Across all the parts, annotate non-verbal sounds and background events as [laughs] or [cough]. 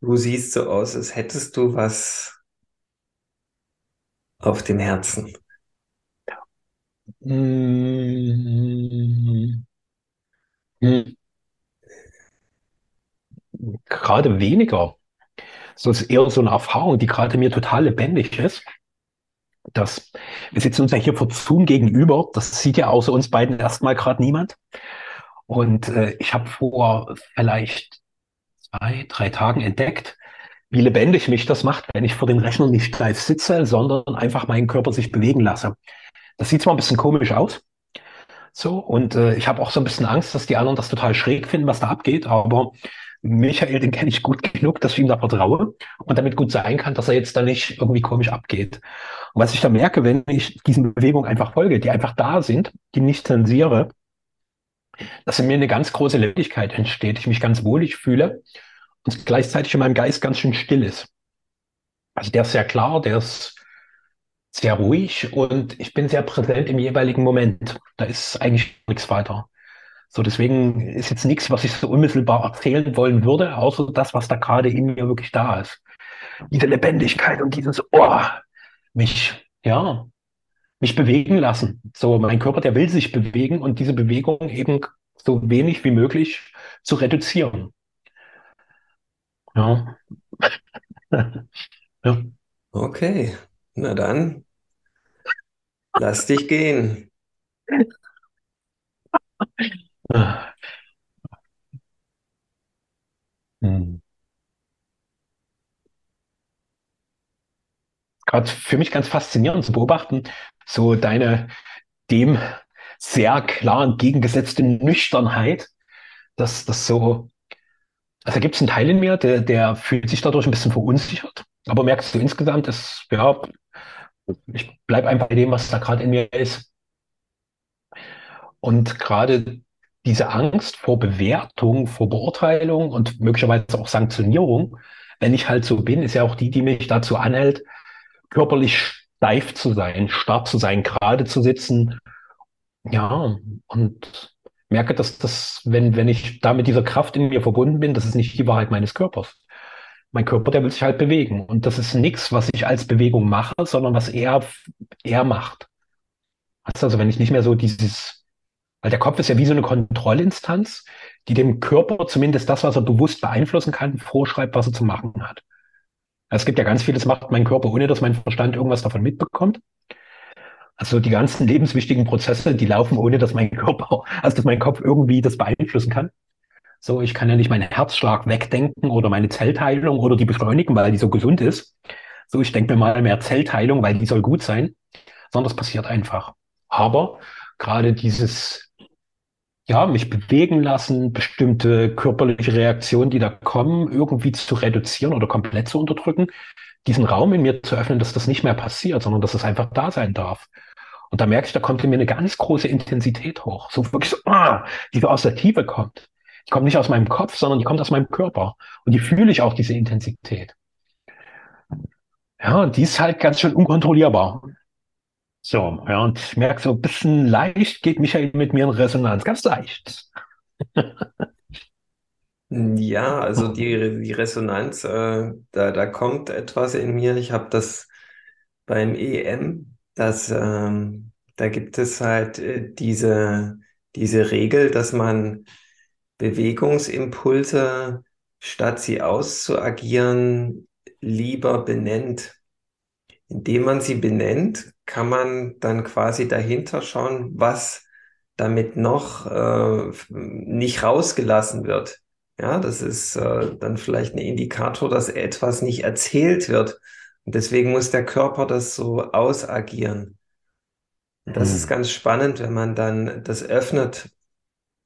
Du siehst so aus, als hättest du was auf dem Herzen. Mm, hm, gerade weniger. So ist eher so eine Erfahrung, die gerade mir total lebendig ist. Das, wir sitzen uns ja hier vor Zoom gegenüber. Das sieht ja außer uns beiden erstmal gerade niemand. Und äh, ich habe vor vielleicht zwei, drei Tagen entdeckt, wie lebendig mich das macht, wenn ich vor dem Rechner nicht steif sitze, sondern einfach meinen Körper sich bewegen lasse. Das sieht zwar ein bisschen komisch aus, so, und äh, ich habe auch so ein bisschen Angst, dass die anderen das total schräg finden, was da abgeht, aber Michael, den kenne ich gut genug, dass ich ihm da vertraue und damit gut sein kann, dass er jetzt da nicht irgendwie komisch abgeht. Und was ich da merke, wenn ich diesen Bewegungen einfach folge, die einfach da sind, die nicht zensiere, dass in mir eine ganz große Lebendigkeit entsteht, ich mich ganz wohlig fühle und gleichzeitig in meinem Geist ganz schön still ist. Also der ist sehr klar, der ist sehr ruhig und ich bin sehr präsent im jeweiligen Moment. Da ist eigentlich nichts weiter. So, deswegen ist jetzt nichts, was ich so unmittelbar erzählen wollen würde, außer das, was da gerade in mir wirklich da ist. Diese Lebendigkeit und dieses, oh, mich, ja, mich bewegen lassen. So, mein Körper, der will sich bewegen und diese Bewegung eben so wenig wie möglich zu reduzieren. Ja. [laughs] ja. Okay, na dann, lass dich gehen. [laughs] Hm. Gerade für mich ganz faszinierend zu beobachten, so deine dem sehr klar entgegengesetzte Nüchternheit, dass das so, also gibt es einen Teil in mir, der, der fühlt sich dadurch ein bisschen verunsichert, aber merkst du insgesamt, ist, ja, ich bleibe einfach bei dem, was da gerade in mir ist. Und gerade diese Angst vor Bewertung, vor Beurteilung und möglicherweise auch Sanktionierung, wenn ich halt so bin, ist ja auch die, die mich dazu anhält, körperlich steif zu sein, starr zu sein, gerade zu sitzen. Ja, und merke, dass das, wenn, wenn ich da mit dieser Kraft in mir verbunden bin, das ist nicht die Wahrheit meines Körpers. Mein Körper, der will sich halt bewegen. Und das ist nichts, was ich als Bewegung mache, sondern was er, er macht. Also wenn ich nicht mehr so dieses weil der Kopf ist ja wie so eine Kontrollinstanz, die dem Körper zumindest das, was er bewusst beeinflussen kann, vorschreibt, was er zu machen hat. Es gibt ja ganz vieles, macht mein Körper, ohne dass mein Verstand irgendwas davon mitbekommt. Also die ganzen lebenswichtigen Prozesse, die laufen, ohne dass mein Körper, also dass mein Kopf irgendwie das beeinflussen kann. So, ich kann ja nicht meinen Herzschlag wegdenken oder meine Zellteilung oder die beschleunigen, weil die so gesund ist. So, ich denke mir mal mehr Zellteilung, weil die soll gut sein, sondern das passiert einfach. Aber gerade dieses ja, mich bewegen lassen, bestimmte körperliche Reaktionen, die da kommen, irgendwie zu reduzieren oder komplett zu unterdrücken, diesen Raum in mir zu öffnen, dass das nicht mehr passiert, sondern dass es einfach da sein darf. Und da merke ich, da kommt in mir eine ganz große Intensität hoch. So wirklich so, ah, die aus der Tiefe kommt. Die kommt nicht aus meinem Kopf, sondern die kommt aus meinem Körper. Und die fühle ich auch, diese Intensität. Ja, und die ist halt ganz schön unkontrollierbar. So, ja, und ich merke so ein bisschen leicht geht Michael mit mir in Resonanz, ganz leicht. [laughs] Ja, also die, die Resonanz, äh, da, da kommt etwas in mir. Ich habe das beim EM, das, ähm, da gibt es halt äh, diese, diese Regel, dass man Bewegungsimpulse, statt sie auszuagieren, lieber benennt. Indem man sie benennt, kann man dann quasi dahinter schauen, was damit noch äh, nicht rausgelassen wird. Ja, das ist äh, dann vielleicht ein Indikator, dass etwas nicht erzählt wird. Und deswegen muss der Körper das so ausagieren. Und das hm. ist ganz spannend, wenn man dann das öffnet,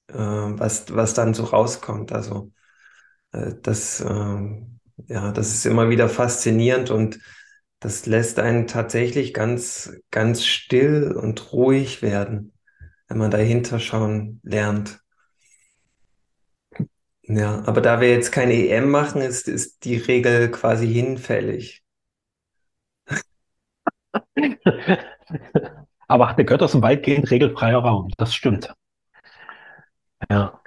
äh, was, was dann so rauskommt. Also äh, das, äh, ja, das ist immer wieder faszinierend und das lässt einen tatsächlich ganz, ganz still und ruhig werden, wenn man dahinter schauen lernt. Ja, aber da wir jetzt keine EM machen, ist, ist die Regel quasi hinfällig. Aber der Götter sind weitgehend regelfreier Raum, das stimmt. Ja.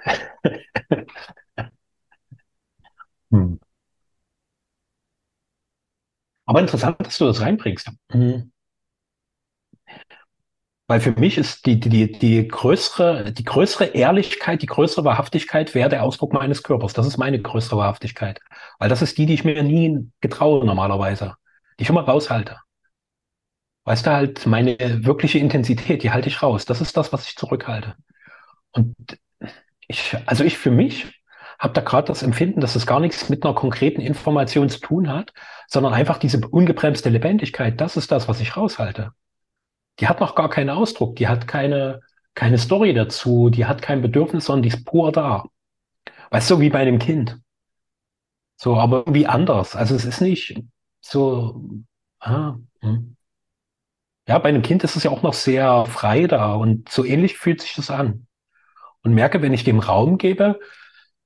hm. Aber interessant, dass du das reinbringst. Mhm. Weil für mich ist die, die, die größere, die größere Ehrlichkeit, die größere Wahrhaftigkeit wäre der Ausdruck meines Körpers. Das ist meine größere Wahrhaftigkeit. Weil das ist die, die ich mir nie getraue normalerweise. Die ich immer raushalte. Weißt du halt, meine wirkliche Intensität, die halte ich raus. Das ist das, was ich zurückhalte. Und ich, also ich für mich habe da gerade das Empfinden, dass es gar nichts mit einer konkreten Information zu tun hat, sondern einfach diese ungebremste Lebendigkeit. Das ist das, was ich raushalte die hat noch gar keinen Ausdruck, die hat keine, keine Story dazu, die hat kein Bedürfnis, sondern die ist pur da. Weißt du, wie bei einem Kind. So, aber irgendwie anders. Also es ist nicht so, ah, hm. Ja, bei einem Kind ist es ja auch noch sehr frei da und so ähnlich fühlt sich das an. Und merke, wenn ich dem Raum gebe,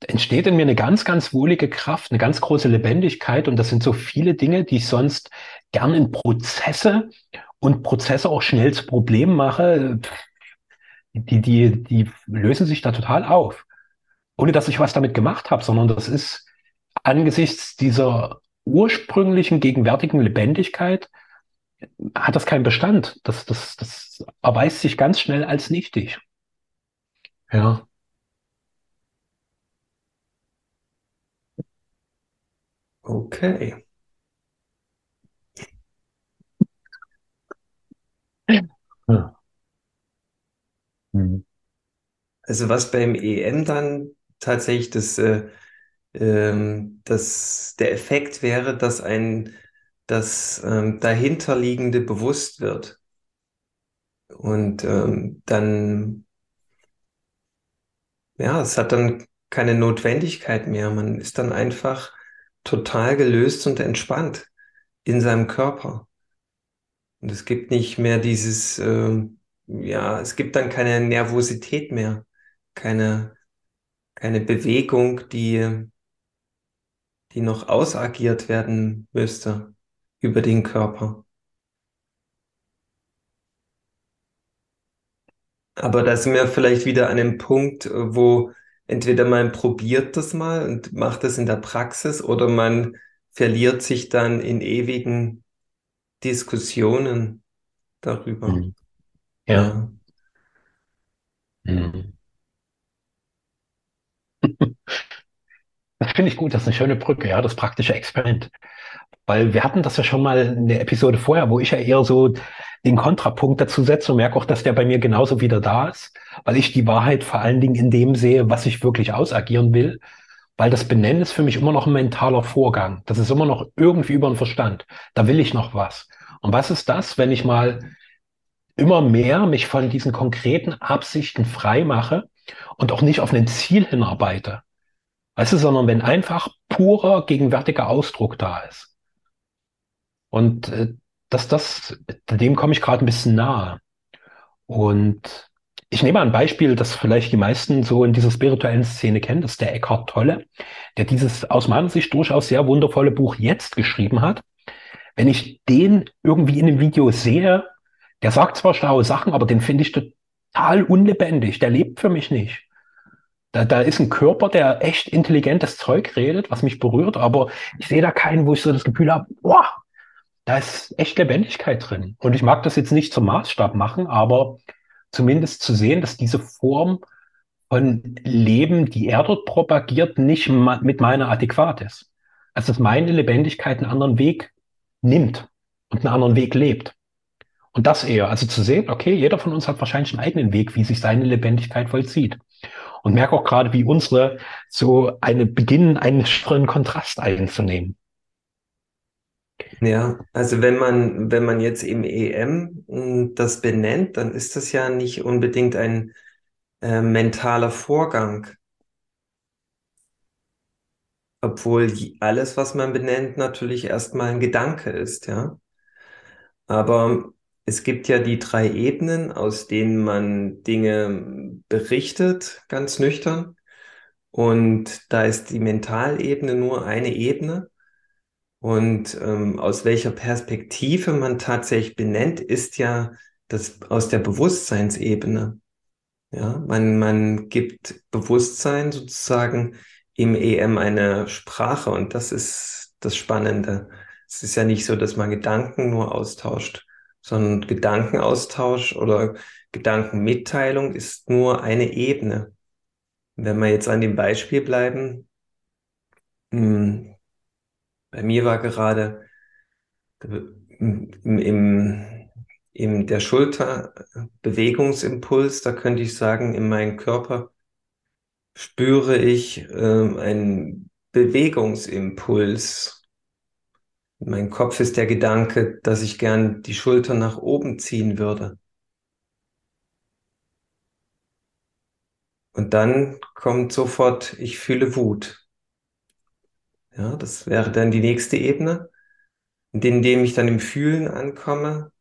entsteht in mir eine ganz, ganz wohlige Kraft, eine ganz große Lebendigkeit und das sind so viele Dinge, die ich sonst gern in Prozesse und Prozesse auch schnell zu Problemen mache, die, die, die lösen sich da total auf. Ohne dass ich was damit gemacht habe, sondern das ist angesichts dieser ursprünglichen, gegenwärtigen Lebendigkeit, hat das keinen Bestand. Das, das, das erweist sich ganz schnell als nichtig. Ja. Okay. Ja. Mhm. Also was beim EM dann tatsächlich das, äh, ähm, das, der Effekt wäre, dass ein das ähm, dahinterliegende bewusst wird. Und ähm, dann, ja, es hat dann keine Notwendigkeit mehr. Man ist dann einfach total gelöst und entspannt in seinem Körper. Und es gibt nicht mehr dieses, äh, ja, es gibt dann keine Nervosität mehr, keine, keine Bewegung, die, die noch ausagiert werden müsste über den Körper. Aber da sind wir vielleicht wieder an einem Punkt, wo entweder man probiert das mal und macht das in der Praxis oder man verliert sich dann in ewigen Diskussionen darüber. Mhm. Ja. Mhm. [laughs] Das finde ich gut, das ist eine schöne Brücke, ja, das praktische Experiment. Weil wir hatten das ja schon mal in der Episode vorher, wo ich ja eher so den Kontrapunkt dazu setze und merke auch, dass der bei mir genauso wieder da ist, weil ich die Wahrheit vor allen Dingen in dem sehe, was ich wirklich ausagieren will. Weil das Benennen ist für mich immer noch ein mentaler Vorgang. Das ist immer noch irgendwie über den Verstand. Da will ich noch was. Und was ist das, wenn ich mal immer mehr mich von diesen konkreten Absichten frei mache und auch nicht auf ein Ziel hinarbeite? Weißt du, sondern wenn einfach purer gegenwärtiger Ausdruck da ist. Und äh, dass das, dem komme ich gerade ein bisschen nahe. Und ich nehme ein Beispiel, das vielleicht die meisten so in dieser spirituellen Szene kennen, das ist der Eckhart Tolle, der dieses aus meiner Sicht durchaus sehr wundervolle Buch jetzt geschrieben hat. Wenn ich den irgendwie in einem Video sehe, der sagt zwar schlaue Sachen, aber den finde ich total unlebendig. Der lebt für mich nicht. Da, da ist ein Körper, der echt intelligentes Zeug redet, was mich berührt, aber ich sehe da keinen, wo ich so das Gefühl habe, boah, da ist echt Lebendigkeit drin. Und ich mag das jetzt nicht zum Maßstab machen, aber zumindest zu sehen, dass diese Form von Leben, die er dort propagiert, nicht mit meiner adäquat ist. Also dass meine Lebendigkeit einen anderen Weg nimmt und einen anderen Weg lebt. Und das eher, also zu sehen, okay, jeder von uns hat wahrscheinlich einen eigenen Weg, wie sich seine Lebendigkeit vollzieht. Und merke auch gerade, wie unsere so eine beginnen, einen schweren Kontrast einzunehmen. Ja, also wenn man, wenn man jetzt im EM hm, das benennt, dann ist das ja nicht unbedingt ein äh, mentaler Vorgang. Obwohl alles, was man benennt, natürlich erstmal ein Gedanke ist, ja. Aber es gibt ja die drei Ebenen, aus denen man Dinge berichtet, ganz nüchtern. Und da ist die Mentalebene nur eine Ebene. Und ähm, aus welcher Perspektive man tatsächlich benennt, ist ja das aus der Bewusstseinsebene. Ja, man, man gibt Bewusstsein sozusagen im EM eine Sprache und das ist das Spannende. Es ist ja nicht so, dass man Gedanken nur austauscht, sondern Gedankenaustausch oder Gedankenmitteilung ist nur eine Ebene. Wenn wir jetzt an dem Beispiel bleiben, hm, bei mir war gerade im, im, im der Schulterbewegungsimpuls, da könnte ich sagen, in meinem Körper spüre ich äh, einen Bewegungsimpuls. In meinem Kopf ist der Gedanke, dass ich gern die Schulter nach oben ziehen würde. Und dann kommt sofort, ich fühle Wut. Ja, das wäre dann die nächste Ebene. Indem ich dann im Fühlen ankomme,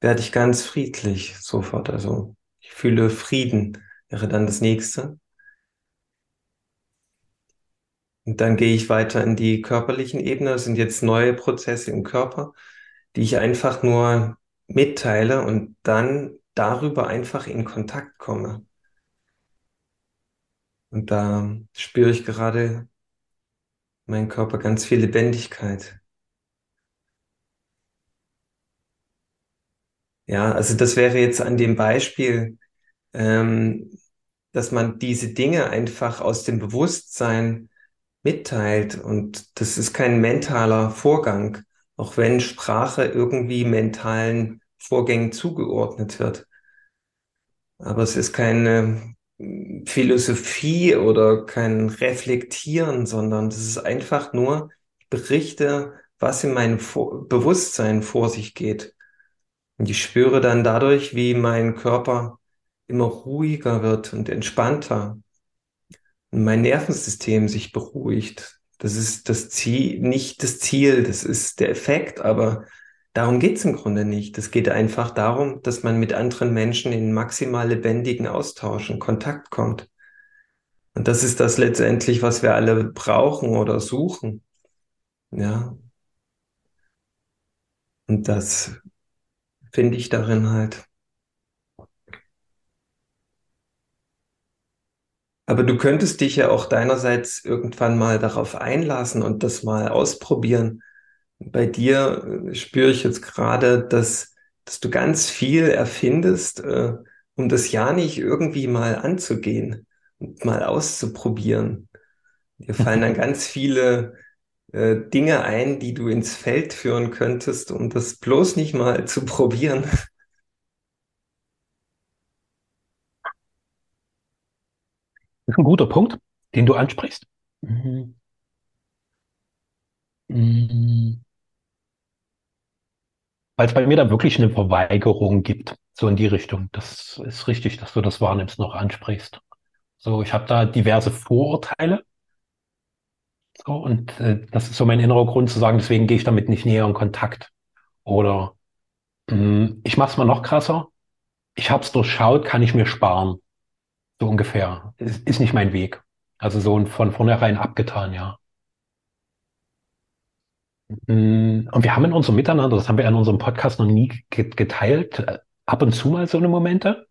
werde ich ganz friedlich sofort. Also ich fühle Frieden, wäre dann das nächste. Und dann gehe ich weiter in die körperlichen Ebene. Das sind jetzt neue Prozesse im Körper, die ich einfach nur mitteile und dann darüber einfach in Kontakt komme. Und da spüre ich gerade meinen Körper ganz viel Lebendigkeit. Ja, also das wäre jetzt an dem Beispiel, ähm, dass man diese Dinge einfach aus dem Bewusstsein mitteilt. Und das ist kein mentaler Vorgang, auch wenn Sprache irgendwie mentalen Vorgängen zugeordnet wird. Aber es ist keine Philosophie oder kein Reflektieren, sondern das ist einfach nur, ich berichte, was in meinem vor Bewusstsein vor sich geht. Und ich spüre dann dadurch, wie mein Körper immer ruhiger wird und entspannter. Und mein Nervensystem sich beruhigt. Das ist das Ziel, nicht das Ziel, das ist der Effekt, aber Darum geht's im Grunde nicht. Es geht einfach darum, dass man mit anderen Menschen in maximal lebendigen Austausch und Kontakt kommt. Und das ist das letztendlich, was wir alle brauchen oder suchen. Ja. Und das finde ich darin halt. Aber du könntest dich ja auch deinerseits irgendwann mal darauf einlassen und das mal ausprobieren bei dir äh, spüre ich jetzt gerade, dass, dass du ganz viel erfindest, äh, um das ja nicht irgendwie mal anzugehen und mal auszuprobieren. Dir [laughs] fallen dann ganz viele äh, Dinge ein, die du ins Feld führen könntest, um das bloß nicht mal [laughs] zu probieren. Das ist ein guter Punkt, den du ansprichst. Mhm. Mhm weil es bei mir da wirklich eine Verweigerung gibt, so in die Richtung. Das ist richtig, dass du das wahrnimmst, noch ansprichst. So, ich habe da diverse Vorurteile. So, und äh, das ist so mein innerer Grund zu sagen, deswegen gehe ich damit nicht näher in Kontakt. Oder mh, hm, ich mache es mal noch krasser. Ich habe es durchschaut, kann ich mir sparen. So ungefähr. Ist, ist nicht mein Weg. Also so von vornherein abgetan, ja. Mm, und wir haben in unserem Miteinander, das haben wir in unserem Podcast noch nie geteilt, äh, ab und zu mal so eine Momente.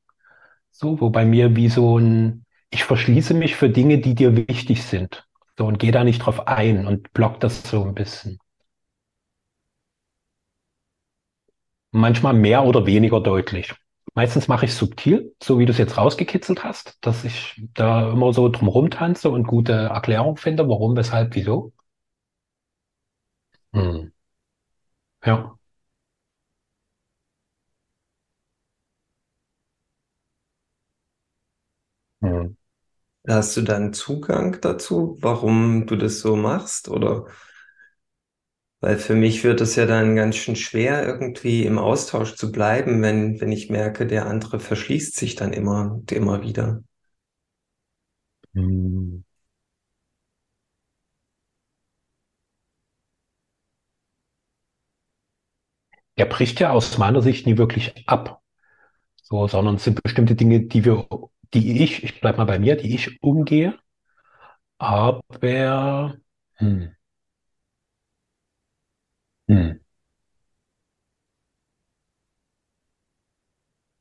So, wo bei mir wie so ein, ich verschließe mich für Dinge, die dir wichtig sind. So, und gehe da nicht drauf ein und block das so ein bisschen. Manchmal mehr oder weniger deutlich. Meistens mache ich subtil, so wie du es jetzt rausgekitzelt hast, dass ich da immer so drumherum tanze und gute Erklärung finde, warum, weshalb, wieso. Hm. Ja. Hm. Hast du dann Zugang dazu, warum du das so machst? Oder weil für mich wird es ja dann ganz schön schwer, irgendwie im Austausch zu bleiben, wenn, wenn ich merke, der andere verschließt sich dann immer und immer wieder. Hm. Er bricht ja aus meiner Sicht nie wirklich ab. So, sondern es sind bestimmte Dinge, die wir, die ich, ich bleib mal bei mir, die ich umgehe. Aber hm, hm.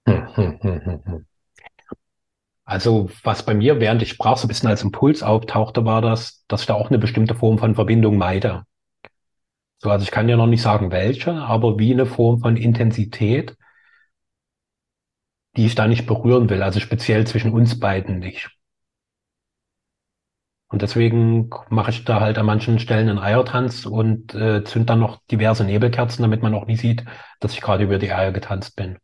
Hm, hm, hm, hm, hm. Also, was bei mir, während ich sprach, so ein bisschen als Impuls auftauchte, war das, dass ich da auch eine bestimmte Form von Verbindung meide. So, also ich kann ja noch nicht sagen, welche, aber wie eine Form von Intensität, die ich da nicht berühren will, also speziell zwischen uns beiden nicht. Und deswegen mache ich da halt an manchen Stellen einen Eiertanz und äh, zünd dann noch diverse Nebelkerzen, damit man auch nie sieht, dass ich gerade über die Eier getanzt bin.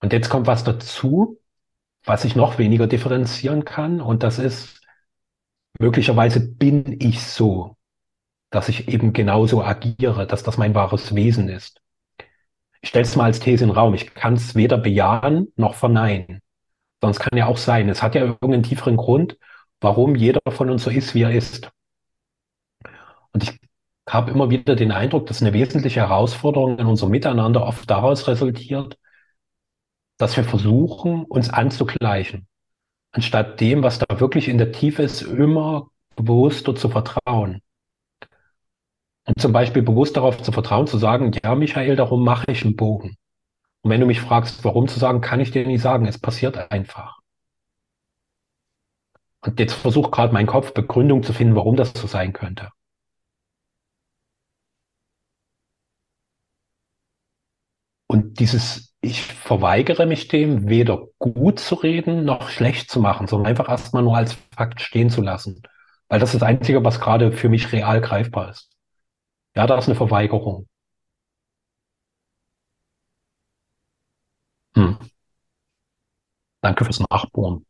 Und jetzt kommt was dazu, was ich noch weniger differenzieren kann, und das ist, möglicherweise bin ich so, dass ich eben genauso agiere, dass das mein wahres Wesen ist. Ich stelle es mal als These in den Raum. Ich kann es weder bejahen noch verneinen. Sonst kann ja auch sein, es hat ja irgendeinen tieferen Grund, warum jeder von uns so ist, wie er ist. Und ich habe immer wieder den Eindruck, dass eine wesentliche Herausforderung in unserem Miteinander oft daraus resultiert, dass wir versuchen, uns anzugleichen, anstatt dem, was da wirklich in der Tiefe ist, immer bewusster zu vertrauen. Und zum Beispiel bewusst darauf zu vertrauen, zu sagen, ja, Michael, darum mache ich einen Bogen. Und wenn du mich fragst, warum zu sagen, kann ich dir nicht sagen. Es passiert einfach. Und jetzt versucht gerade mein Kopf Begründung zu finden, warum das so sein könnte. Und dieses, ich verweigere mich dem, weder gut zu reden noch schlecht zu machen, sondern einfach erstmal nur als Fakt stehen zu lassen. Weil das ist das Einzige, was gerade für mich real greifbar ist. Ja, da ist eine Verweigerung. Hm. Danke fürs Nachbohren.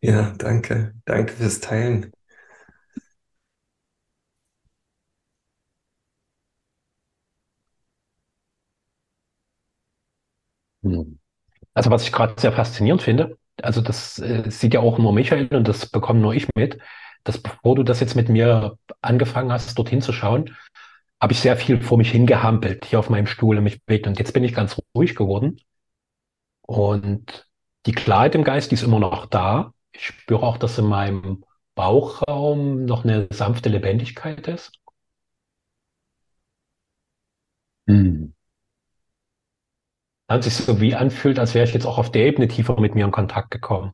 Ja, danke. Danke fürs Teilen. Also was ich gerade sehr faszinierend finde, also das äh, sieht ja auch nur Michael und das bekomme nur ich mit, dass bevor du das jetzt mit mir angefangen hast, dorthin zu schauen, habe ich sehr viel vor mich hingehampelt, hier auf meinem Stuhl und mich bewegt. Und jetzt bin ich ganz ruhig geworden. Und die Klarheit im Geist, die ist immer noch da. Ich spüre auch, dass in meinem Bauchraum noch eine sanfte Lebendigkeit ist. Hm. Dann sich so wie anfühlt, als wäre ich jetzt auch auf der Ebene tiefer mit mir in Kontakt gekommen.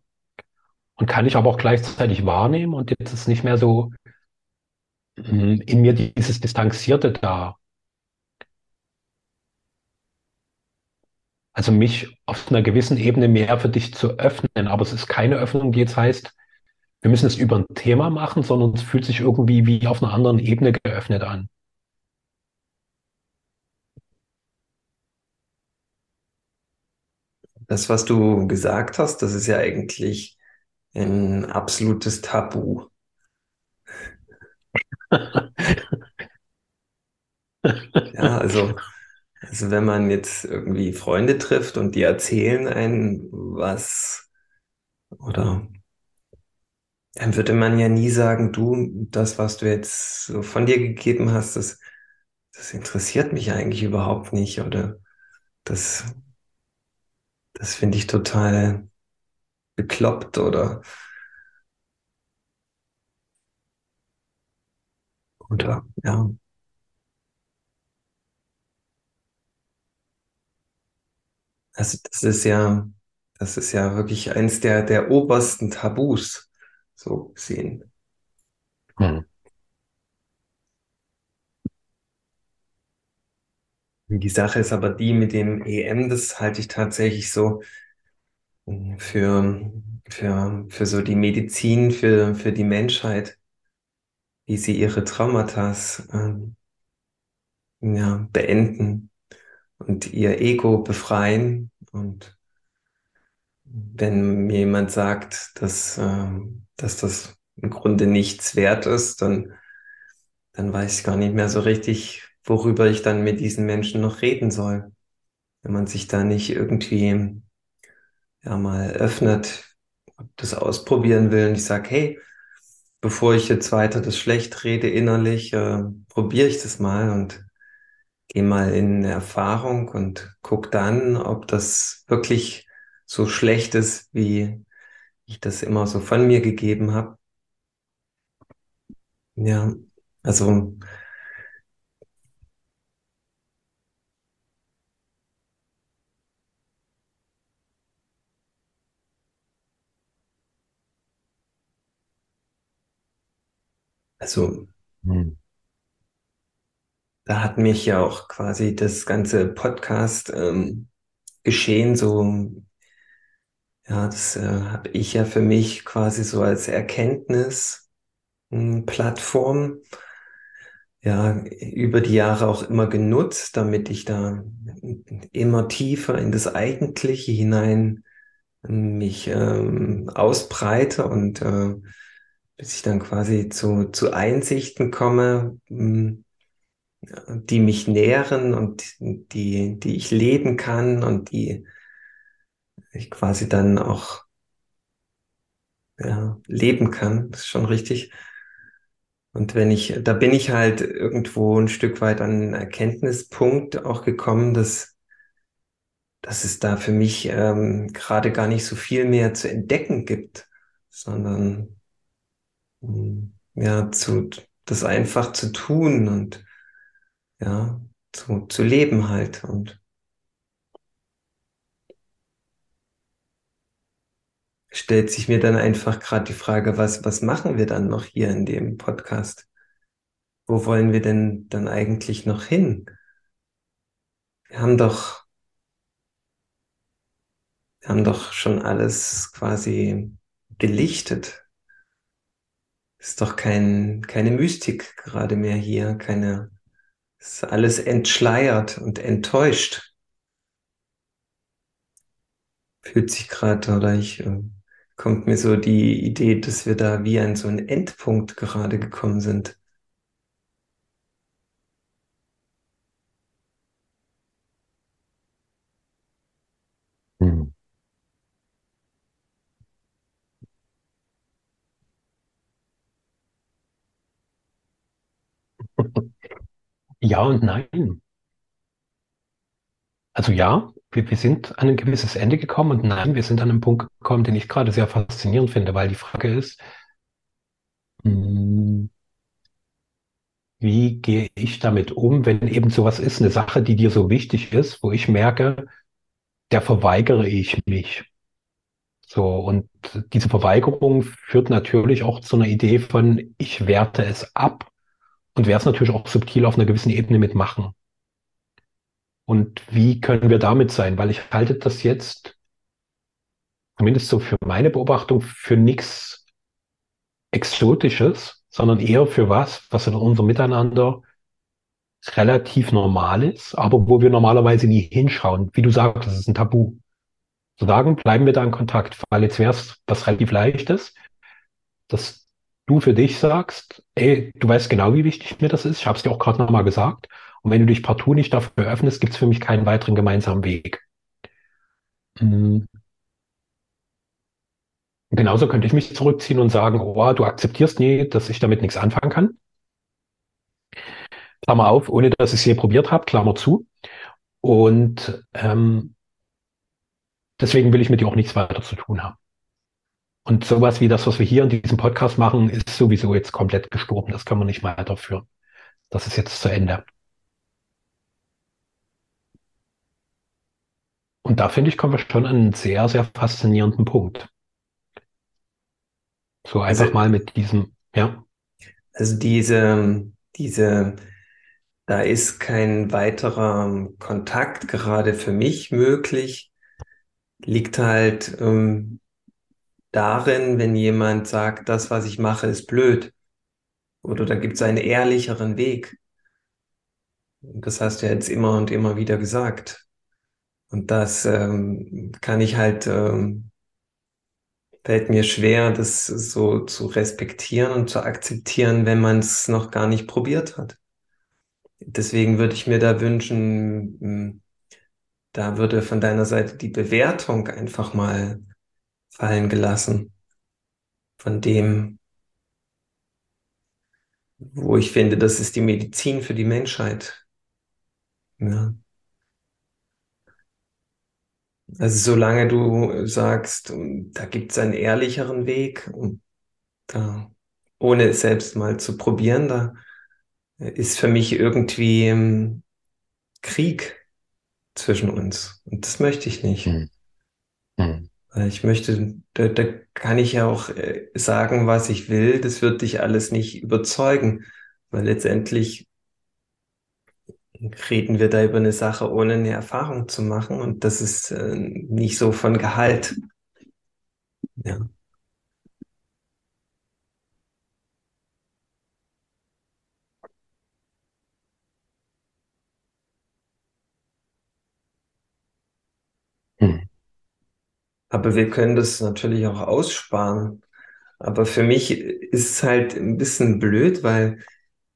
Und kann ich aber auch gleichzeitig wahrnehmen und jetzt ist nicht mehr so hm, in mir dieses Distanzierte da. Also mich auf einer gewissen Ebene mehr für dich zu öffnen. Aber es ist keine Öffnung, die jetzt heißt, wir müssen es über ein Thema machen, sondern es fühlt sich irgendwie wie auf einer anderen Ebene geöffnet an. Das, was du gesagt hast, das ist ja eigentlich ein absolutes Tabu. [laughs] Ja, also, also wenn man jetzt irgendwie Freunde trifft und die erzählen einen was, oder dann würde man ja nie sagen, du, das, was du jetzt so von dir gegeben hast, das, das interessiert mich eigentlich überhaupt nicht, oder das, das finde ich total bekloppt, oder, oder, ja. Also das ist ja, das ist ja wirklich eins der, der obersten Tabus, so gesehen. Hm. Die Sache ist aber die mit dem EM, das halte ich tatsächlich so für, für, für so die Medizin, für, für die Menschheit, wie sie ihre Traumata ähm, ja, beenden und ihr Ego befreien. Und wenn mir jemand sagt, dass, äh, dass das im Grunde nichts wert ist, dann, dann weiß ich gar nicht mehr so richtig, worüber ich dann mit diesen Menschen noch reden soll. Wenn man sich da nicht irgendwie ja mal öffnet, das ausprobieren will und ich sage, hey, bevor ich jetzt weiter das schlecht rede innerlich, äh, probiere ich das mal und geh mal in eine Erfahrung und guck dann, ob das wirklich so schlecht ist, wie ich das immer so von mir gegeben habe. Ja, also Also, hm. da hat mich ja auch quasi das ganze Podcast ähm, geschehen so, ja, das äh, habe ich ja für mich quasi so als Erkenntnisplattform hm, ja über die Jahre auch immer genutzt, damit ich da immer tiefer in das Eigentliche hinein mich ähm, ausbreite und äh, bis ich dann quasi zu, zu Einsichten komme, hm, die mich nähren und die, die ich leben kann und die ich quasi dann auch ja, leben kann. Das ist schon richtig. Und wenn ich, da bin ich halt irgendwo ein Stück weit an einen Erkenntnispunkt auch gekommen, dass, dass es da für mich ähm, gerade gar nicht so viel mehr zu entdecken gibt, sondern ja, zu, das einfach zu tun und ja, zu, zu leben halt. Und stellt sich mir dann einfach gerade die Frage, was, was machen wir dann noch hier in dem Podcast? Wo wollen wir denn dann eigentlich noch hin? Wir haben doch, wir haben doch schon alles quasi gelichtet. Ist doch kein, keine Mystik gerade mehr hier, keine, ist alles entschleiert und enttäuscht. Fühlt sich gerade, oder ich, äh, kommt mir so die Idee, dass wir da wie an so einen Endpunkt gerade gekommen sind. Hm. Ja und nein. Also ja, wir, wir sind an ein gewisses Ende gekommen und nein, wir sind an einen Punkt gekommen, den ich gerade sehr faszinierend finde, weil die Frage ist, hm, wie gehe ich damit um, wenn eben sowas ist, eine Sache, die dir so wichtig ist, wo ich merke, der verweigere ich mich. So, und diese Verweigerung führt natürlich auch zu einer Idee von, ich werte es ab und werde es natürlich auch subtil auf einer gewissen Ebene mitmachen. Und wie können wir damit sein? Weil ich halte das jetzt, zumindest so für meine Beobachtung, für nichts Exotisches, sondern eher für was, was in unserem Miteinander relativ normal ist, aber wo wir normalerweise nie hinschauen. Wie du sagst, das ist ein Tabu. Zu sagen, bleiben wir da in Kontakt, weil jetzt wäre es was relativ Leichtes, dass du für dich sagst, ey, du weißt genau, wie wichtig mir das ist. Ich habe es dir auch gerade nochmal gesagt. Und wenn du dich partout nicht dafür öffnest, gibt es für mich keinen weiteren gemeinsamen Weg. Mhm. Genauso könnte ich mich zurückziehen und sagen, oh, du akzeptierst nie, dass ich damit nichts anfangen kann. Klammer auf, ohne dass ich es je probiert habe, Klammer zu. Und ähm, deswegen will ich mit dir auch nichts weiter zu tun haben. Und sowas wie das, was wir hier in diesem Podcast machen, ist sowieso jetzt komplett gestorben. Das können wir nicht weiterführen. Das ist jetzt zu Ende. Und da finde ich, kommen wir schon an einen sehr, sehr faszinierenden Punkt. So einfach also, mal mit diesem, ja. Also diese, diese, da ist kein weiterer Kontakt gerade für mich möglich, liegt halt ähm, darin, wenn jemand sagt, das, was ich mache, ist blöd. Oder da gibt es einen ehrlicheren Weg. Das hast du jetzt immer und immer wieder gesagt. Und das ähm, kann ich halt, ähm, fällt mir schwer, das so zu respektieren und zu akzeptieren, wenn man es noch gar nicht probiert hat. Deswegen würde ich mir da wünschen, hm, da würde von deiner Seite die Bewertung einfach mal fallen gelassen. Von dem, wo ich finde, das ist die Medizin für die Menschheit. Ja. Also solange du sagst, da gibt es einen ehrlicheren Weg, da, ohne es selbst mal zu probieren, da ist für mich irgendwie ähm, Krieg zwischen uns. Und das möchte ich nicht. Hm. Hm. Ich möchte, da, da kann ich ja auch äh, sagen, was ich will. Das wird dich alles nicht überzeugen, weil letztendlich reden wir da über eine Sache, ohne eine Erfahrung zu machen. Und das ist äh, nicht so von Gehalt. Ja. Aber wir können das natürlich auch aussparen. Aber für mich ist es halt ein bisschen blöd, weil,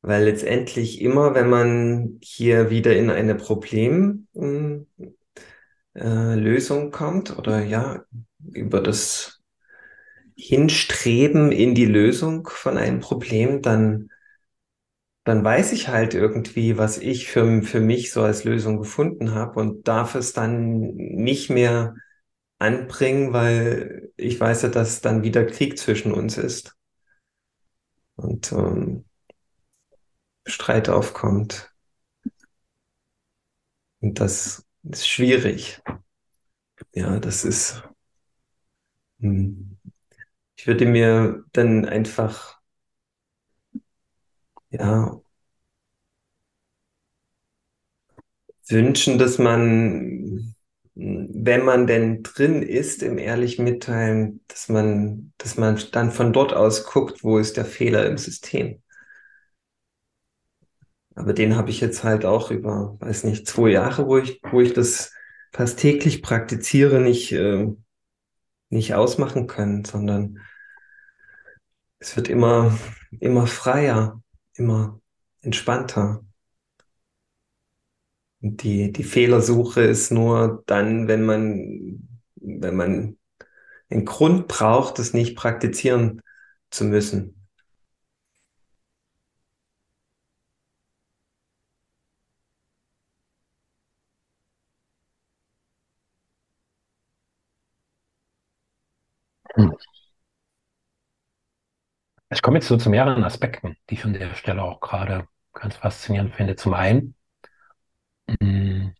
weil letztendlich immer, wenn man hier wieder in eine Problemlösung äh, kommt oder ja, über das Hinstreben in die Lösung von einem Problem, dann, dann weiß ich halt irgendwie, was ich für, für mich so als Lösung gefunden habe und darf es dann nicht mehr anbringen, weil ich weiß ja, dass dann wieder Krieg zwischen uns ist und ähm, Streit aufkommt. Und das ist schwierig. Ja, das ist. Hm. Ich würde mir dann einfach, ja, wünschen, dass man wenn man denn drin ist im ehrlich mitteilen, dass man, dass man dann von dort aus guckt, wo ist der Fehler im System. Aber den habe ich jetzt halt auch über, weiß nicht, zwei Jahre, wo ich, wo ich das fast täglich praktiziere, nicht, äh, nicht ausmachen können, sondern es wird immer, immer freier, immer entspannter. Die, die Fehlersuche ist nur dann, wenn man, wenn man einen Grund braucht, das nicht praktizieren zu müssen. Hm. Ich komme jetzt so zu mehreren Aspekten, die ich an der Stelle auch gerade ganz faszinierend finde. Zum einen, Mm.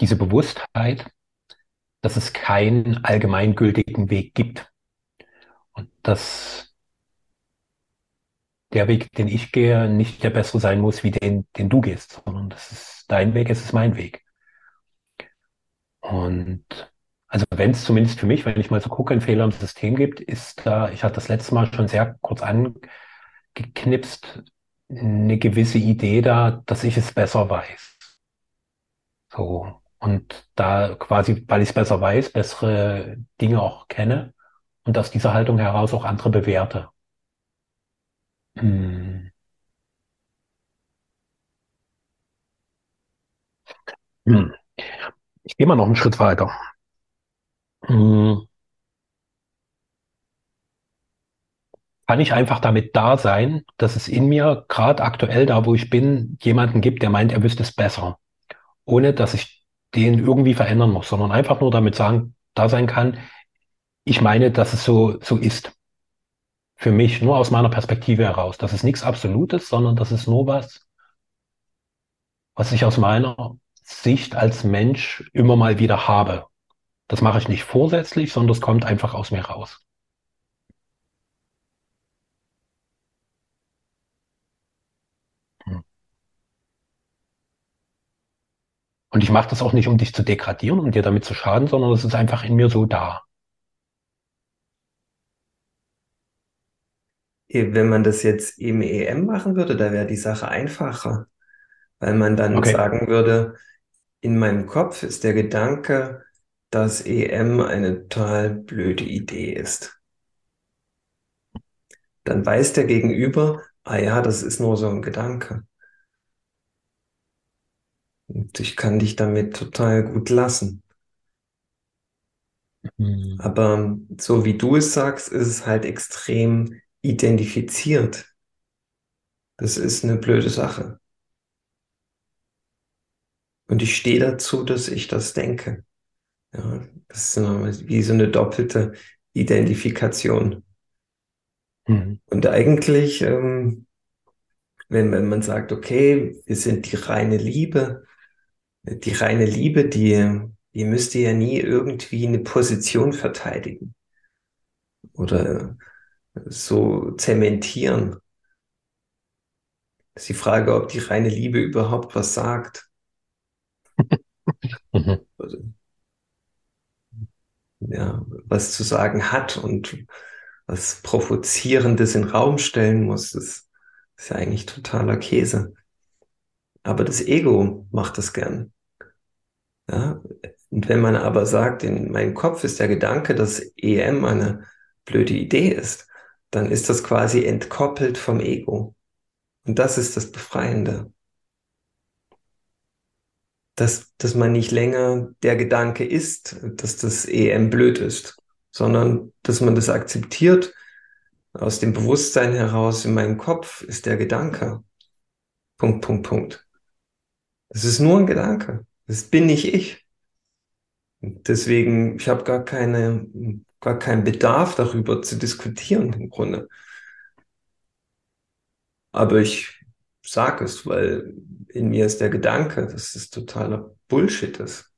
diese Bewusstheit, dass es keinen allgemeingültigen Weg gibt und dass der Weg, den ich gehe, nicht der bessere sein muss wie den, den du gehst, sondern das ist dein Weg, es ist mein Weg. Und also wenn es zumindest für mich, wenn ich mal so gucke, einen Fehler im System gibt, ist da, ich hatte das letzte Mal schon sehr kurz angeknipst, eine gewisse Idee da, dass ich es besser weiß. So. Und da quasi, weil ich es besser weiß, bessere Dinge auch kenne und aus dieser Haltung heraus auch andere bewerte. Hm. Hm. Ich gehe mal noch einen Schritt weiter. Hm. Kann ich einfach damit da sein, dass es in mir, gerade aktuell da, wo ich bin, jemanden gibt, der meint, er wüsste es besser. Ohne dass ich den irgendwie verändern muss, sondern einfach nur damit sagen, da sein kann, ich meine, dass es so, so ist. Für mich, nur aus meiner Perspektive heraus. Das ist nichts Absolutes, sondern das ist nur was, was ich aus meiner Sicht als Mensch immer mal wieder habe. Das mache ich nicht vorsätzlich, sondern das kommt einfach aus mir raus. Und ich mache das auch nicht, um dich zu degradieren, um dir damit zu schaden, sondern es ist einfach in mir so da. Wenn man das jetzt im EM machen würde, da wäre die Sache einfacher, weil man dann okay. sagen würde, in meinem Kopf ist der Gedanke, dass EM eine total blöde Idee ist. Dann weiß der Gegenüber, ah ja, das ist nur so ein Gedanke. Und ich kann dich damit total gut lassen. Mhm. Aber so wie du es sagst, ist es halt extrem identifiziert. Das ist eine blöde Sache. Und ich stehe dazu, dass ich das denke. Ja, das ist wie so eine doppelte Identifikation. Mhm. Und eigentlich, ähm, wenn, wenn man sagt, okay, wir sind die reine Liebe, die reine Liebe, die, die müsste ja nie irgendwie eine Position verteidigen oder so zementieren. Das ist die Frage, ob die reine Liebe überhaupt was sagt. [laughs] mhm. Also, ja, was zu sagen hat und was Provozierendes in den Raum stellen muss, das ist ja eigentlich totaler Käse. Aber das Ego macht das gern. Ja? Und wenn man aber sagt, in meinem Kopf ist der Gedanke, dass EM eine blöde Idee ist, dann ist das quasi entkoppelt vom Ego. Und das ist das Befreiende. Dass, dass man nicht länger der Gedanke ist, dass das EM blöd ist, sondern dass man das akzeptiert. Aus dem Bewusstsein heraus in meinem Kopf ist der Gedanke. Punkt, Punkt, Punkt. Es ist nur ein Gedanke. Das bin nicht ich. Deswegen, ich habe gar keine, gar keinen Bedarf darüber zu diskutieren im Grunde. Aber ich sage es, weil in mir ist der Gedanke, dass es totaler Bullshit ist.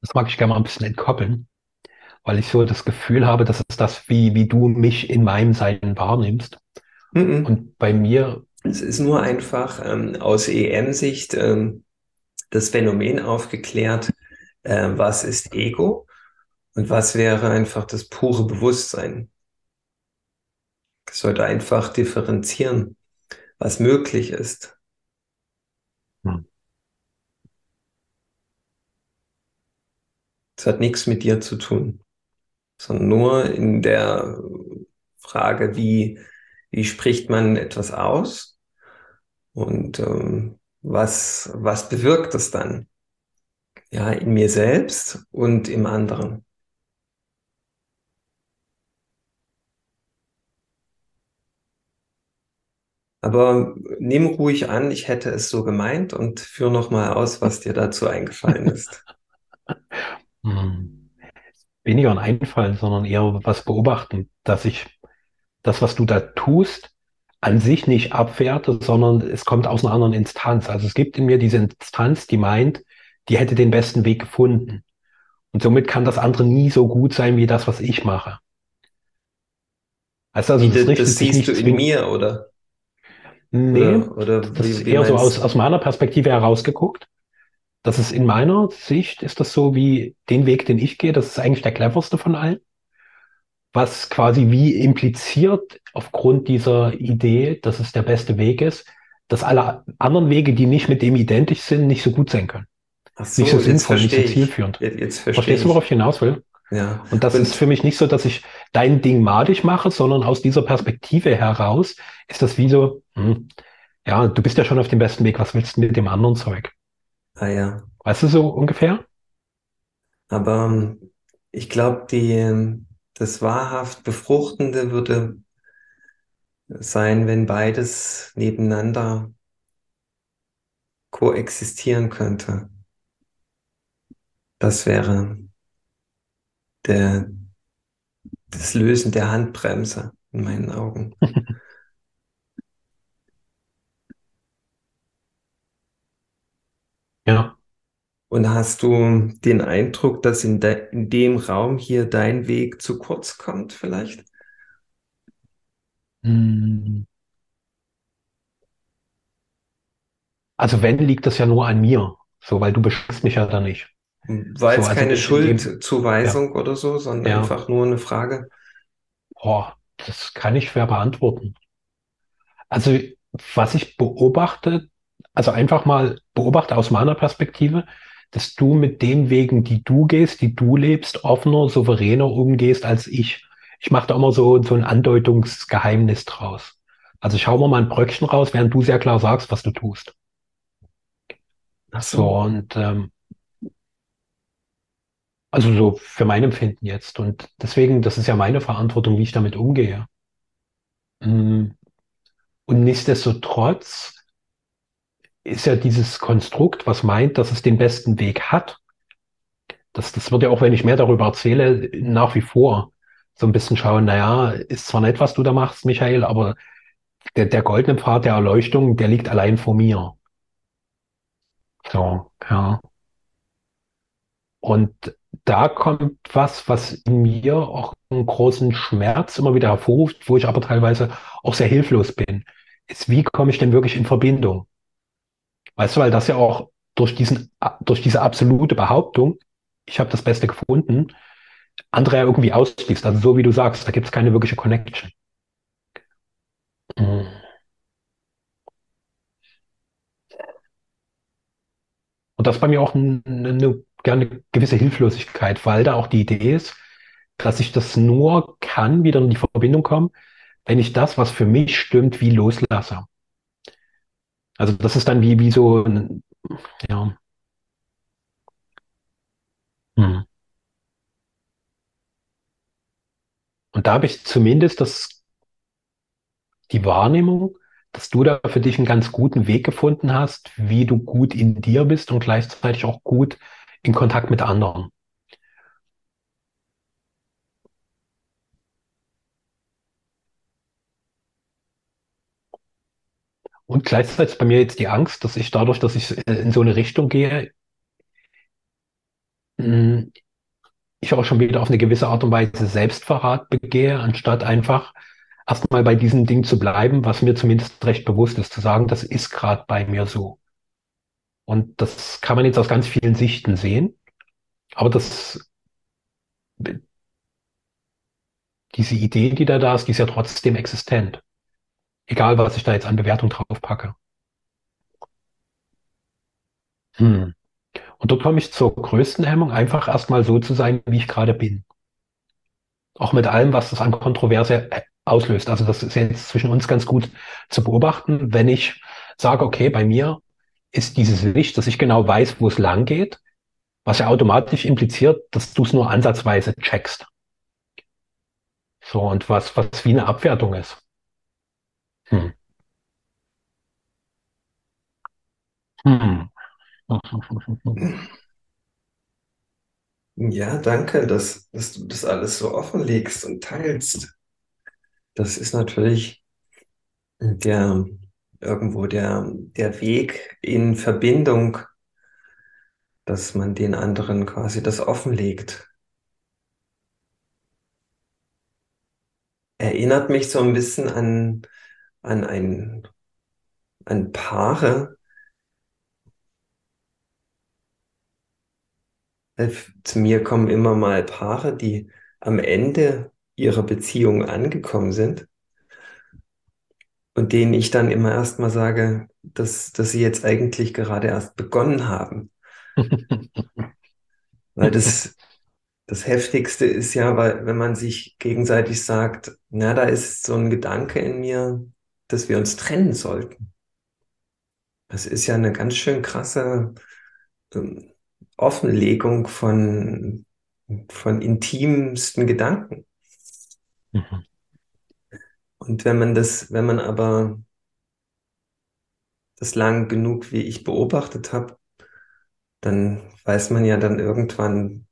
Das mag ich gerne mal ein bisschen entkoppeln, weil ich so das Gefühl habe, dass es das, wie, wie du mich in meinem Sein wahrnimmst. Mm -mm. Und bei mir. Es ist nur einfach ähm, aus EM-Sicht ähm, das Phänomen aufgeklärt, äh, was ist Ego und was wäre einfach das pure Bewusstsein. Ich sollte einfach differenzieren, was möglich ist. Hm. Das hat nichts mit dir zu tun, sondern nur in der Frage, wie, wie spricht man etwas aus und ähm, was, was bewirkt es dann? Ja, in mir selbst und im anderen. Aber nimm ruhig an, ich hätte es so gemeint und führ nochmal aus, was dir dazu eingefallen ist. [laughs] Hm. Weniger ein Einfallen, sondern eher was beobachten, dass ich das, was du da tust, an sich nicht abwerte, sondern es kommt aus einer anderen Instanz. Also es gibt in mir diese Instanz, die meint, die hätte den besten Weg gefunden. Und somit kann das andere nie so gut sein wie das, was ich mache. Also, also das, das siehst du in mir, oder? Nee, oder, oder das wie, ist eher so aus, aus meiner Perspektive herausgeguckt. Das ist in meiner Sicht, ist das so wie den Weg, den ich gehe, das ist eigentlich der cleverste von allen. Was quasi wie impliziert aufgrund dieser Idee, dass es der beste Weg ist, dass alle anderen Wege, die nicht mit dem identisch sind, nicht so gut sein können. So, nicht so sinnvoll, nicht so zielführend. Jetzt, jetzt Verstehst du, worauf ich hinaus will? Ja. Und das und ist für mich nicht so, dass ich dein Ding madig mache, sondern aus dieser Perspektive heraus ist das wie so, hm, ja, du bist ja schon auf dem besten Weg, was willst du mit dem anderen Zeug? Ah ja. Weißt du so ungefähr? Aber ähm, ich glaube, die, ähm, das wahrhaft Befruchtende würde sein, wenn beides nebeneinander koexistieren könnte. Das wäre der, das Lösen der Handbremse in meinen Augen. [laughs] Ja. Und hast du den Eindruck, dass in, de in dem Raum hier dein Weg zu kurz kommt, vielleicht? Hm. Also wenn, liegt das ja nur an mir, so, weil du beschützt mich ja da nicht. War jetzt so, also keine Schuldzuweisung ja. oder so, sondern ja. einfach nur eine Frage. Boah, das kann ich schwer beantworten. Also, was ich beobachte, also einfach mal beobachte aus meiner Perspektive, dass du mit den Wegen, die du gehst, die du lebst, offener, souveräner umgehst als ich. Ich mache da immer so, so ein Andeutungsgeheimnis draus. Also ich hau mir mal ein Bröckchen raus, während du sehr klar sagst, was du tust. Ach so. so und ähm, also so für mein Empfinden jetzt. Und deswegen, das ist ja meine Verantwortung, wie ich damit umgehe. Mm. Und nichtsdestotrotz ist ja dieses Konstrukt, was meint, dass es den besten Weg hat. Das, das wird ja auch, wenn ich mehr darüber erzähle, nach wie vor so ein bisschen schauen, naja, ist zwar nett, was du da machst, Michael, aber der, der goldene Pfad der Erleuchtung, der liegt allein vor mir. So, ja. Und da kommt was, was in mir auch einen großen Schmerz immer wieder hervorruft, wo ich aber teilweise auch sehr hilflos bin, ist, wie komme ich denn wirklich in Verbindung? Weißt du, weil das ja auch durch diesen, durch diese absolute Behauptung, ich habe das Beste gefunden, andere ja irgendwie ausschließt. Also so wie du sagst, da gibt es keine wirkliche Connection. Mhm. Und das ist bei mir auch eine, eine, eine gewisse Hilflosigkeit, weil da auch die Idee ist, dass ich das nur kann, wieder in die Verbindung kommen, wenn ich das, was für mich stimmt, wie loslasse. Also das ist dann wie, wie so, ja. Hm. Und da habe ich zumindest das, die Wahrnehmung, dass du da für dich einen ganz guten Weg gefunden hast, wie du gut in dir bist und gleichzeitig auch gut in Kontakt mit anderen. Und gleichzeitig bei mir jetzt die Angst, dass ich dadurch, dass ich in so eine Richtung gehe, hm, ich auch schon wieder auf eine gewisse Art und Weise Selbstverrat begehe, anstatt einfach erstmal bei diesem Ding zu bleiben, was mir zumindest recht bewusst ist, zu sagen, das ist gerade bei mir so. Und das kann man jetzt aus ganz vielen Sichten sehen. Aber das, diese Idee, die da da ist, die ist ja trotzdem existent. Egal, was ich da jetzt an Bewertung drauf packe. Hm. Und dort komme ich zur größten Hemmung, einfach erstmal so zu sein, wie ich gerade bin. Auch mit allem, was das an Kontroverse auslöst. Also das ist jetzt zwischen uns ganz gut zu beobachten, wenn ich sage, okay, bei mir ist dieses Licht, dass ich genau weiß, wo es lang geht, was ja automatisch impliziert, dass du es nur ansatzweise checkst. So, und was, was wie eine Abwertung ist. Hm. Hm. [laughs] Ja, danke, dass, dass du das alles so offenlegst und teilst. Das ist natürlich der, irgendwo der, der Weg in Verbindung, dass man den anderen quasi das offenlegt. Erinnert mich so ein bisschen an, an ein, an Paare, Äh, zu mir kommen immer mal Paare, die am Ende ihrer Beziehung angekommen sind und denen ich dann immer erst mal sage, dass, dass sie jetzt eigentlich gerade erst begonnen haben. [laughs] Weil das, das Heftigste ist ja, weil, wenn man sich gegenseitig sagt, na, da ist so ein Gedanke in mir, dass wir uns trennen sollten. Das ist ja eine ganz schön krasse ähm, Offenlegung von, von intimsten Gedanken. Mhm. Und wenn man das, wenn man aber das lang genug, wie ich beobachtet habe, dann weiß man ja dann irgendwann,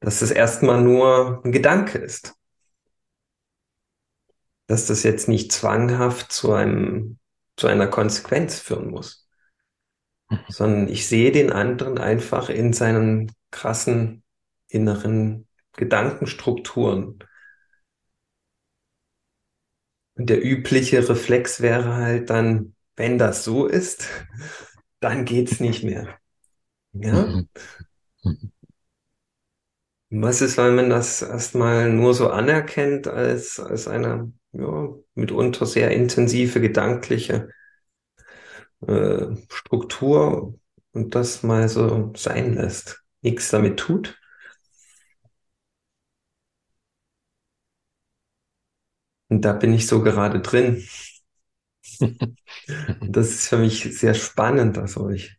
dass das erstmal nur ein Gedanke ist. Dass das jetzt nicht zwanghaft zu einem, zu einer Konsequenz führen muss sondern ich sehe den anderen einfach in seinen krassen inneren Gedankenstrukturen. Und der übliche Reflex wäre halt dann, wenn das so ist, [laughs] dann geht's nicht mehr. Ja? Mhm. Mhm. Was ist, weil man das erstmal nur so anerkennt als, als eine ja, mitunter sehr intensive gedankliche äh, Struktur und das mal so sein lässt, nichts damit tut. Und da bin ich so gerade drin. [laughs] das ist für mich sehr spannend. Also ich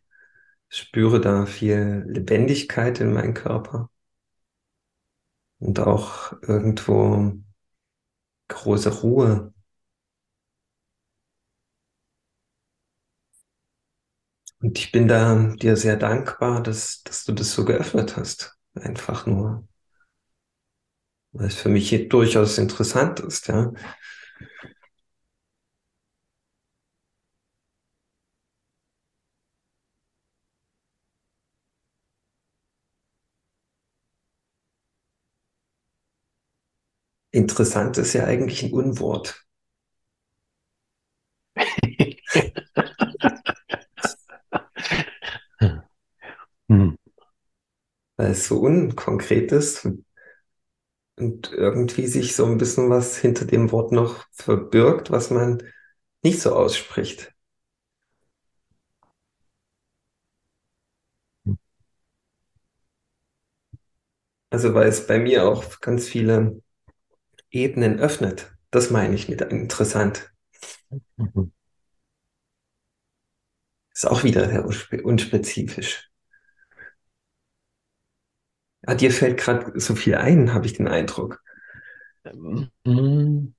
spüre da viel Lebendigkeit in meinem Körper und auch irgendwo große Ruhe. Und ich bin da dir sehr dankbar, dass, dass du das so geöffnet hast. Einfach nur. Weil es für mich durchaus interessant ist, ja. Interessant ist ja eigentlich ein Unwort. [laughs] hm. Weil es so unkonkret ist und irgendwie sich so ein bisschen was hinter dem Wort noch verbirgt, was man nicht so ausspricht. Also weil es bei mir auch ganz viele Ebenen öffnet. Das meine ich mit interessant. Mhm. Ist auch wieder sehr unspezifisch. Ja, dir fällt gerade so viel ein, habe ich den Eindruck. Ähm,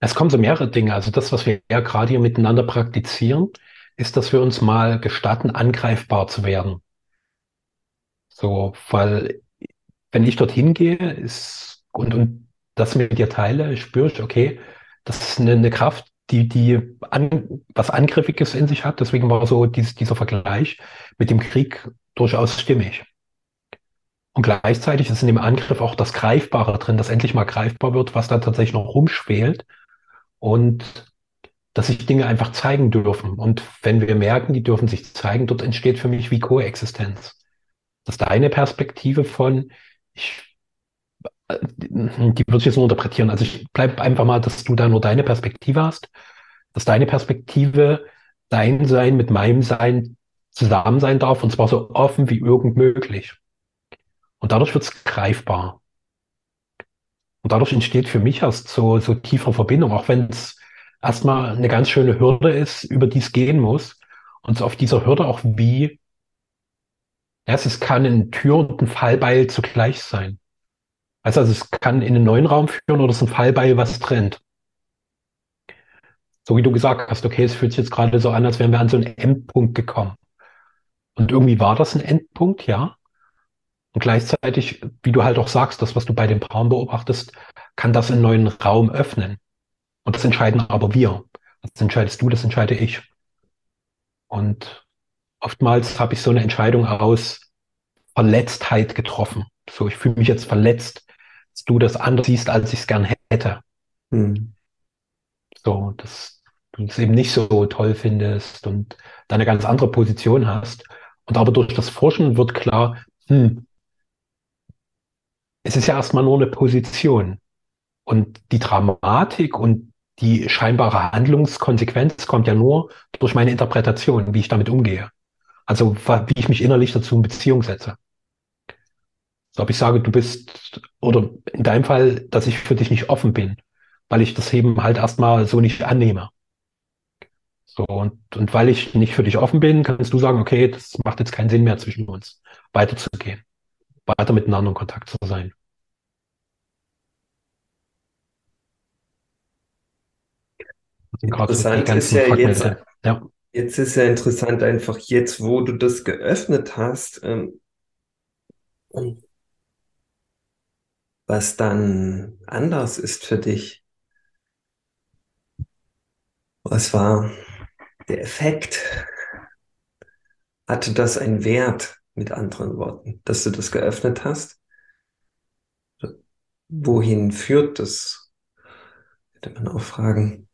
es kommen so mehrere Dinge. Also das, was wir ja gerade hier miteinander praktizieren, ist, dass wir uns mal gestatten, angreifbar zu werden. So, weil wenn ich dorthin gehe, ist und, und das mit dir teile, spüre ich, okay, das ist eine, eine Kraft, die, die an, was Angriffiges in sich hat. Deswegen war so dies, dieser Vergleich mit dem Krieg durchaus stimmig. Und gleichzeitig ist in dem Angriff auch das Greifbare drin, dass endlich mal greifbar wird, was da tatsächlich noch rumschwelt und dass sich Dinge einfach zeigen dürfen. Und wenn wir merken, die dürfen sich zeigen, dort entsteht für mich wie Koexistenz. Das ist deine Perspektive von, ich, die würde ich jetzt nur interpretieren. Also ich bleibe einfach mal, dass du da nur deine Perspektive hast, dass deine Perspektive dein Sein mit meinem Sein zusammen sein darf und zwar so offen wie irgend möglich. Und dadurch wird es greifbar. Und dadurch entsteht für mich erst so, so tiefe Verbindung, auch wenn es erstmal eine ganz schöne Hürde ist, über die es gehen muss. Und so auf dieser Hürde auch wie ja, es kann ein Tür und ein Fallbeil zugleich sein. Also, also es kann in einen neuen Raum führen oder es ist ein Fallbeil, was trennt. So wie du gesagt hast, okay, es fühlt sich jetzt gerade so an, als wären wir an so einen Endpunkt gekommen. Und irgendwie war das ein Endpunkt, ja. Und gleichzeitig, wie du halt auch sagst, das, was du bei dem Braun beobachtest, kann das einen neuen Raum öffnen. Und das entscheiden aber wir. Das entscheidest du, das entscheide ich. Und oftmals habe ich so eine Entscheidung aus Verletztheit getroffen. So, ich fühle mich jetzt verletzt, du das anders siehst, als ich es gern hätte. Hm. So, dass du es eben nicht so toll findest und da eine ganz andere Position hast. Und aber durch das Forschen wird klar, hm, es ist ja erstmal nur eine Position. Und die Dramatik und die scheinbare Handlungskonsequenz kommt ja nur durch meine Interpretation, wie ich damit umgehe. Also wie ich mich innerlich dazu in Beziehung setze. Ob ich sage, du bist, oder in deinem Fall, dass ich für dich nicht offen bin, weil ich das eben halt erstmal so nicht annehme. So, und, und weil ich nicht für dich offen bin, kannst du sagen, okay, das macht jetzt keinen Sinn mehr zwischen uns, weiterzugehen, weiter miteinander in Kontakt zu sein. Interessant ist ja jetzt, ja. Jetzt ist ja interessant einfach jetzt, wo du das geöffnet hast, ähm, was dann anders ist für dich. Was war der Effekt? Hatte das einen Wert, mit anderen Worten, dass du das geöffnet hast? Wohin führt das? Hätte man auch fragen.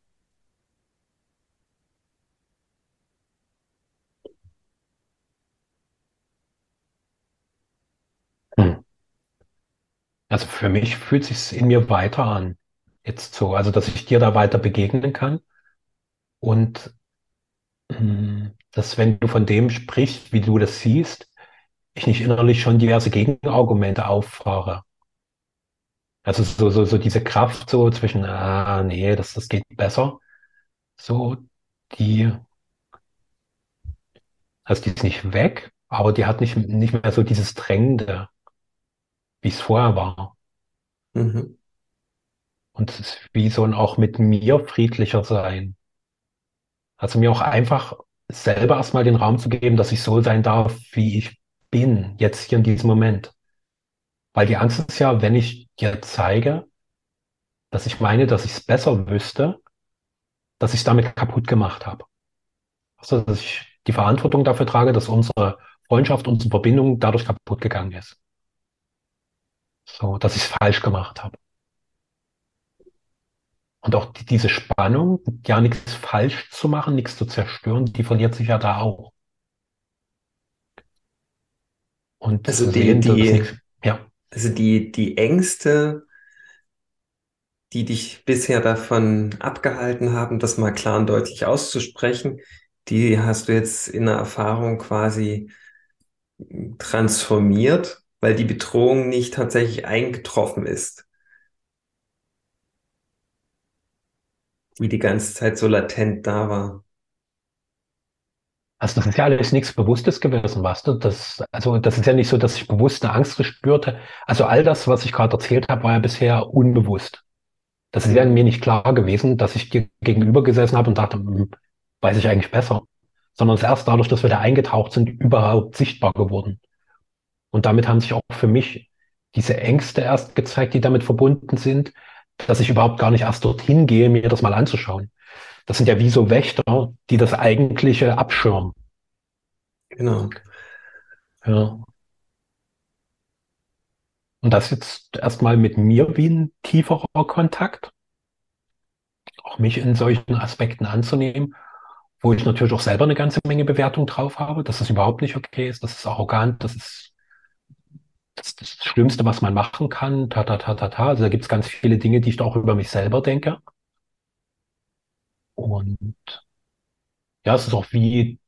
Also für mich fühlt sich in mir weiter an. Jetzt so, also dass ich dir da weiter begegnen kann. Und hm, dass wenn du von dem sprichst, wie du das siehst, ich nicht innerlich schon diverse Gegenargumente auffahre. Also so, so, so diese Kraft so zwischen, ah, nee, das, das geht besser. So, die, also die ist nicht weg, aber die hat nicht, nicht mehr so dieses Drängende wie es vorher war. Mhm. Und es ist wie so ein auch mit mir friedlicher sein. Also mir auch einfach selber erstmal den Raum zu geben, dass ich so sein darf, wie ich bin, jetzt hier in diesem Moment. Weil die Angst ist ja, wenn ich dir zeige, dass ich meine, dass ich es besser wüsste, dass ich es damit kaputt gemacht habe. Also, dass ich die Verantwortung dafür trage, dass unsere Freundschaft, unsere Verbindung dadurch kaputt gegangen ist. So, dass ich es falsch gemacht habe. Und auch die, diese Spannung, ja nichts falsch zu machen, nichts zu zerstören, die verliert sich ja da auch. Und also die, die, ja. also die, die Ängste, die dich bisher davon abgehalten haben, das mal klar und deutlich auszusprechen, die hast du jetzt in der Erfahrung quasi transformiert, weil die Bedrohung nicht tatsächlich eingetroffen ist. Die die ganze Zeit so latent da war. Also das ist ja alles nichts Bewusstes gewesen, weißt du? Das, also das ist ja nicht so, dass ich bewusst eine Angst gespürte. Also all das, was ich gerade erzählt habe, war ja bisher unbewusst. Das ist ja mir nicht klar gewesen, dass ich dir gegenüber gesessen habe und dachte, hm, weiß ich eigentlich besser. Sondern es ist erst dadurch, dass wir da eingetaucht sind, überhaupt sichtbar geworden. Und damit haben sich auch für mich diese Ängste erst gezeigt, die damit verbunden sind, dass ich überhaupt gar nicht erst dorthin gehe, mir das mal anzuschauen. Das sind ja wie so Wächter, die das eigentliche abschirmen. Genau. Ja. Und das jetzt erstmal mit mir wie ein tieferer Kontakt, auch mich in solchen Aspekten anzunehmen, wo ich natürlich auch selber eine ganze Menge Bewertung drauf habe, dass das überhaupt nicht okay ist, das ist arrogant, das ist das, das Schlimmste, was man machen kann, ta, ta, ta, ta, ta. Also da gibt es ganz viele Dinge, die ich auch über mich selber denke. Und ja, es ist auch wie,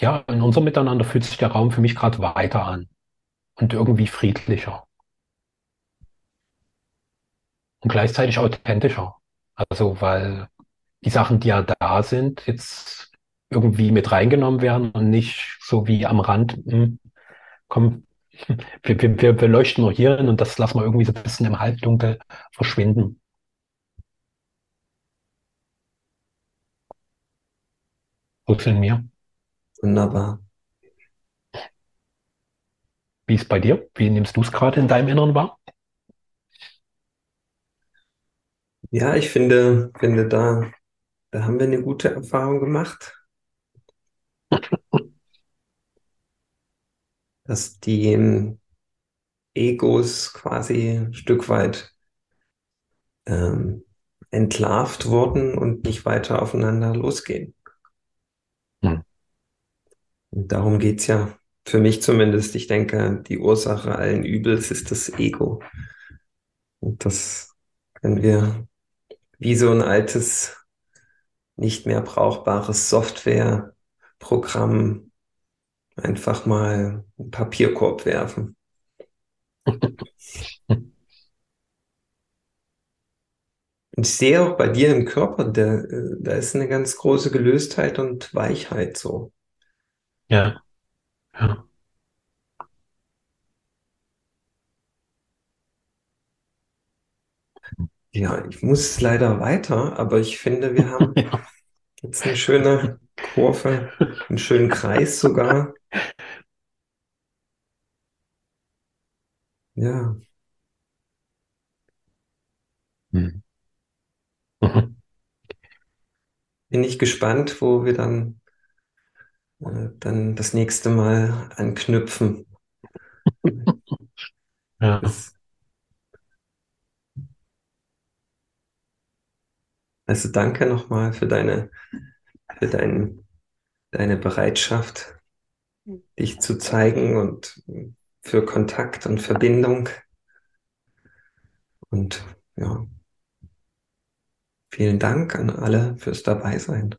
ja, in unserem Miteinander fühlt sich der Raum für mich gerade weiter an und irgendwie friedlicher und gleichzeitig authentischer. Also, weil die Sachen, die ja da sind, jetzt irgendwie mit reingenommen werden und nicht so wie am Rand, hm, komm, wir, wir, wir leuchten nur hier hin und das lassen wir irgendwie so ein bisschen im Halbdunkel verschwinden. Gut in mir. Wunderbar. Wie ist es bei dir? Wie nimmst du es gerade in deinem Inneren wahr? Ja, ich finde, finde da, da haben wir eine gute Erfahrung gemacht. [laughs] Dass die Egos quasi ein Stück weit ähm, entlarvt wurden und nicht weiter aufeinander losgehen. Hm. Und darum geht's ja für mich zumindest. Ich denke, die Ursache allen Übels ist das Ego. Und das können wir wie so ein altes, nicht mehr brauchbares Softwareprogramm einfach mal einen Papierkorb werfen. Und [laughs] ich sehe auch bei dir im Körper, da, da ist eine ganz große Gelöstheit und Weichheit so. Ja. Ja. Ja, ich muss leider weiter, aber ich finde, wir haben [laughs] ja. jetzt eine schöne Kurve, einen schönen Kreis sogar. Ja. Hm. Mhm. [laughs] Bin ich gespannt, wo wir dann, äh, dann das nächste Mal anknüpfen. [laughs] Ja. Das, Also danke nochmal für deine, für dein, deine Bereitschaft, dich zu zeigen und für Kontakt und Verbindung. Und ja, vielen Dank an alle fürs Dabeisein.